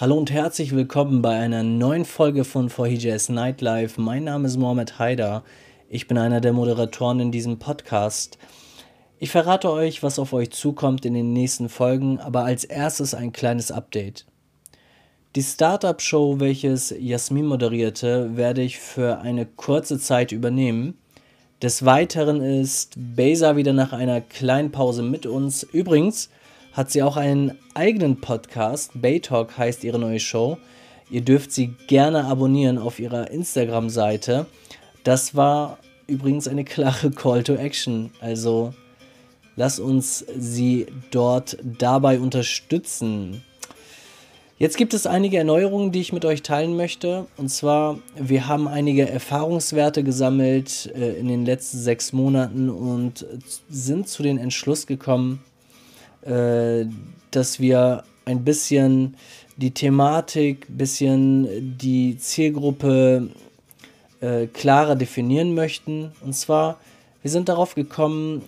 Hallo und herzlich willkommen bei einer neuen Folge von For Jazz Nightlife. Mein Name ist Mohamed Haider. Ich bin einer der Moderatoren in diesem Podcast. Ich verrate euch, was auf euch zukommt in den nächsten Folgen, aber als erstes ein kleines Update. Die Startup-Show, welches Jasmin moderierte, werde ich für eine kurze Zeit übernehmen. Des Weiteren ist Beza wieder nach einer kleinen Pause mit uns. Übrigens, hat sie auch einen eigenen Podcast. Baytalk heißt ihre neue Show. Ihr dürft sie gerne abonnieren auf ihrer Instagram-Seite. Das war übrigens eine klare Call to Action. Also lasst uns sie dort dabei unterstützen. Jetzt gibt es einige Erneuerungen, die ich mit euch teilen möchte. Und zwar, wir haben einige Erfahrungswerte gesammelt äh, in den letzten sechs Monaten und sind zu den Entschluss gekommen, äh, dass wir ein bisschen die Thematik, ein bisschen die Zielgruppe äh, klarer definieren möchten. Und zwar, wir sind darauf gekommen,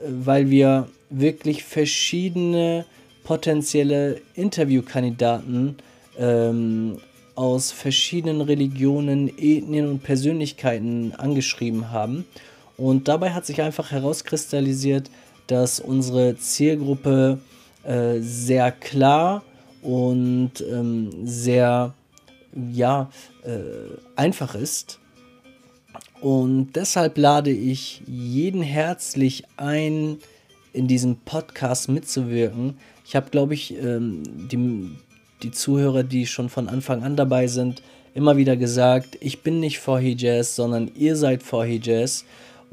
äh, weil wir wirklich verschiedene potenzielle Interviewkandidaten ähm, aus verschiedenen Religionen, Ethnien und Persönlichkeiten angeschrieben haben. Und dabei hat sich einfach herauskristallisiert, dass unsere Zielgruppe äh, sehr klar und ähm, sehr ja, äh, einfach ist. Und deshalb lade ich jeden herzlich ein, in diesem Podcast mitzuwirken. Ich habe, glaube ich, ähm, die, die Zuhörer, die schon von Anfang an dabei sind, immer wieder gesagt, ich bin nicht for Jazz, sondern ihr seid for Jazz.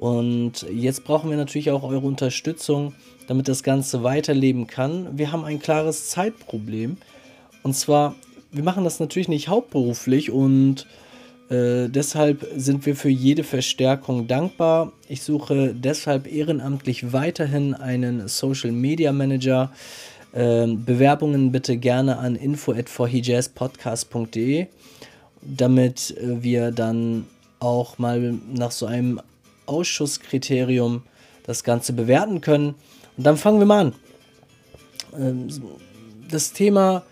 Und jetzt brauchen wir natürlich auch eure Unterstützung, damit das Ganze weiterleben kann. Wir haben ein klares Zeitproblem. Und zwar, wir machen das natürlich nicht hauptberuflich und äh, deshalb sind wir für jede Verstärkung dankbar. Ich suche deshalb ehrenamtlich weiterhin einen Social Media Manager. Äh, Bewerbungen bitte gerne an info@forhijazzpodcast.de, damit äh, wir dann auch mal nach so einem Ausschusskriterium das Ganze bewerten können. Und dann fangen wir mal an. Ähm, das Thema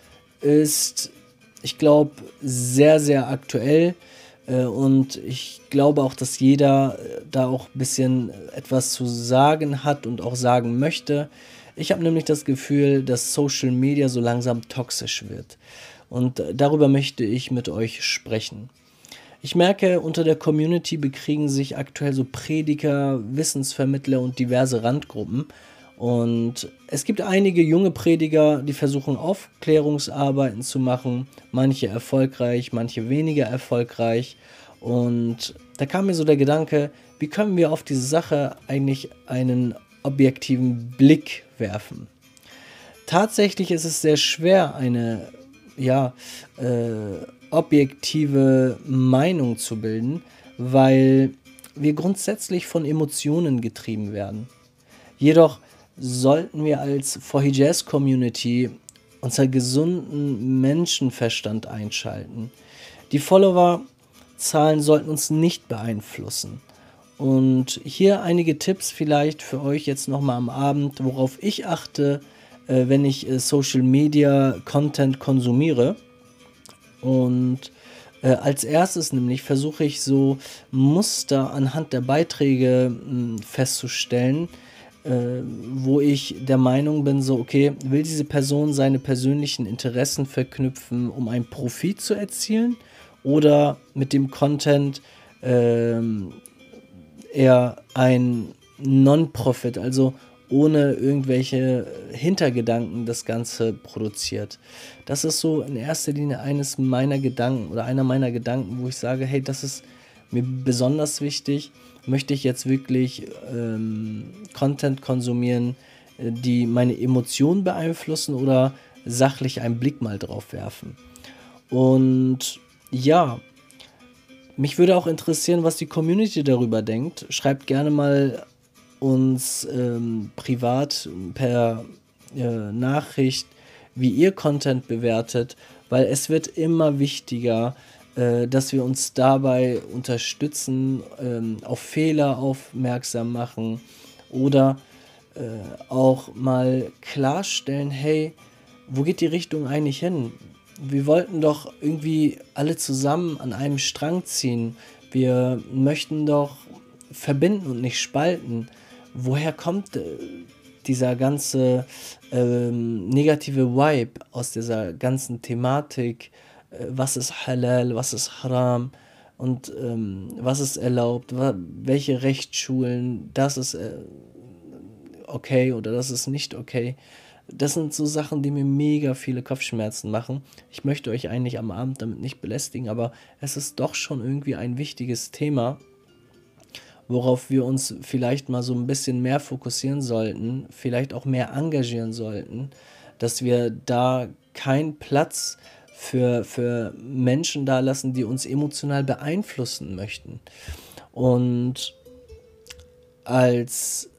ist, ich glaube, sehr, sehr aktuell. Äh, und ich glaube auch, dass jeder äh, da auch ein bisschen etwas zu sagen hat und auch sagen möchte. Ich habe nämlich das Gefühl, dass Social Media so langsam toxisch wird. Und äh, darüber möchte ich mit euch sprechen. Ich merke, unter der Community bekriegen sich aktuell so Prediger, Wissensvermittler und diverse Randgruppen. Und es gibt einige junge Prediger, die versuchen Aufklärungsarbeiten zu machen, manche erfolgreich, manche weniger erfolgreich. Und da kam mir so der Gedanke, wie können wir auf diese Sache eigentlich einen objektiven Blick werfen? Tatsächlich ist es sehr schwer, eine ja, äh, objektive Meinung zu bilden, weil wir grundsätzlich von Emotionen getrieben werden. Jedoch sollten wir als Fohi Jazz Community unser gesunden Menschenverstand einschalten. Die Followerzahlen sollten uns nicht beeinflussen. Und hier einige Tipps vielleicht für euch jetzt nochmal am Abend, worauf ich achte, äh, wenn ich äh, Social Media Content konsumiere. Und äh, als erstes nämlich versuche ich so Muster anhand der Beiträge mh, hm, festzustellen, äh, wo ich der Meinung bin, so, okay, will diese Person seine persönlichen Interessen verknüpfen, um einen Profit zu erzielen oder mit dem Content äh, eher ein Non-Profit, also ohne irgendwelche Hintergedanken das Ganze produziert. Das ist so in erster Linie eines meiner Gedanken oder einer meiner Gedanken, wo ich sage, hey, das ist mir besonders wichtig. Möchte ich jetzt wirklich ähm, Content konsumieren, äh, die meine Emotionen beeinflussen oder sachlich einen Blick mal drauf werfen? Und ja, mich würde auch interessieren, was die Community darüber denkt. Schreibt gerne mal uns ähm, privat per äh, Nachricht, wie ihr Content bewertet, weil es wird immer wichtiger, äh, dass wir uns dabei unterstützen, ähm, auf Fehler aufmerksam machen oder äh, auch mal klarstellen, hey, wo geht die Richtung eigentlich hin? wir wollten doch irgendwie alle zusammen an einem Strang ziehen. Wir möchten doch verbinden und nicht spalten. Woher kommt äh, dieser ganze ähm, negative Vibe aus dieser ganzen Thematik? Äh, was ist halal, was ist haram und ähm, was ist erlaubt, welche Rechtsschulen, das ist äh, okay oder das ist nicht okay. Das sind so Sachen, die mir mega viele Kopfschmerzen machen. Ich möchte euch eigentlich am Abend damit nicht belästigen, aber es ist doch schon irgendwie ein wichtiges Thema, worauf wir uns vielleicht mal so ein bisschen mehr fokussieren sollten, vielleicht auch mehr engagieren sollten, dass wir da keinen Platz für, für Menschen da lassen, die uns emotional beeinflussen möchten. Und als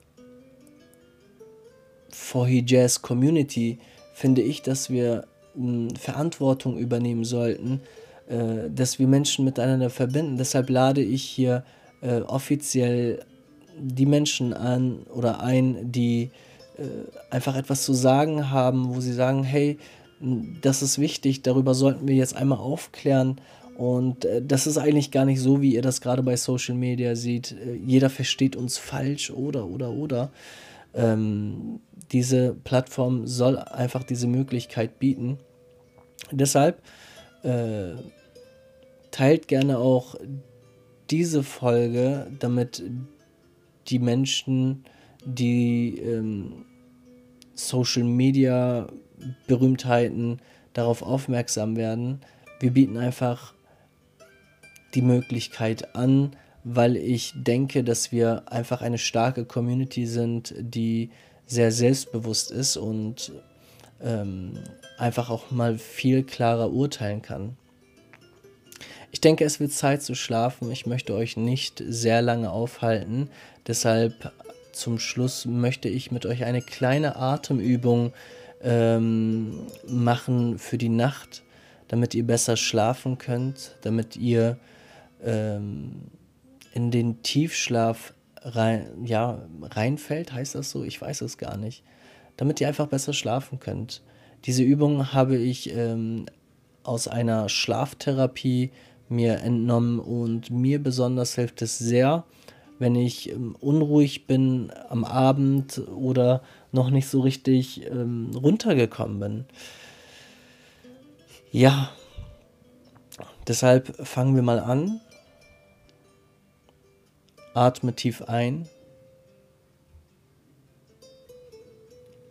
Fohi Jazz Community finde ich, dass wir äh, Verantwortung übernehmen sollten, äh, dass wir Menschen miteinander verbinden. Deshalb lade ich hier äh, offiziell die Menschen an oder ein, die äh, einfach etwas zu sagen haben, wo sie sagen, hey, das ist wichtig, darüber sollten wir jetzt einmal aufklären. Und äh, das ist eigentlich gar nicht so, wie ihr das gerade bei Social Media seht. Äh, jeder versteht uns falsch oder, oder, oder. Ähm, diese Plattform soll einfach diese Möglichkeit bieten. Deshalb äh, teilt gerne auch diese Folge, damit die Menschen, die ähm, Social Media Berühmtheiten darauf aufmerksam werden. Wir bieten einfach die Möglichkeit an, weil ich denke, dass wir einfach eine starke Community sind, die sehr selbstbewusst ist und ähm, einfach auch mal viel klarer urteilen kann. Ich denke, es wird Zeit zu schlafen. Ich möchte euch nicht sehr lange aufhalten. Deshalb zum Schluss möchte ich mit euch eine kleine Atemübung ähm, machen für die Nacht, damit ihr besser schlafen könnt, damit ihr ähm, in den Tiefschlaf rein, ja, reinfällt, heißt das so? Ich weiß es gar nicht. Damit ihr einfach besser schlafen könnt. Diese Übung habe ich ähm, aus einer Schlaftherapie mir entnommen und mir besonders hilft es sehr, wenn ich ähm, unruhig bin am Abend oder noch nicht so richtig ähm, runtergekommen bin. Ja, deshalb fangen wir mal an. Atme tief ein.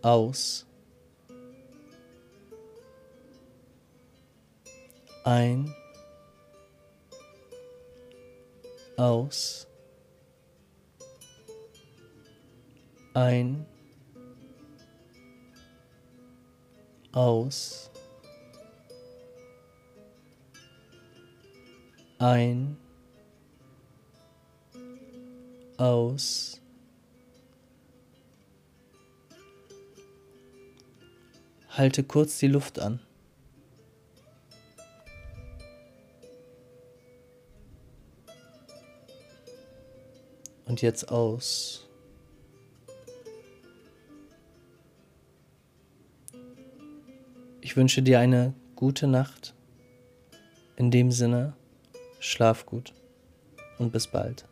Aus. Ein. Aus. Ein. Aus. Ein aus. Halte kurz die Luft an. Und jetzt aus. Ich wünsche dir eine gute Nacht. In dem Sinne, schlaf gut und bis bald.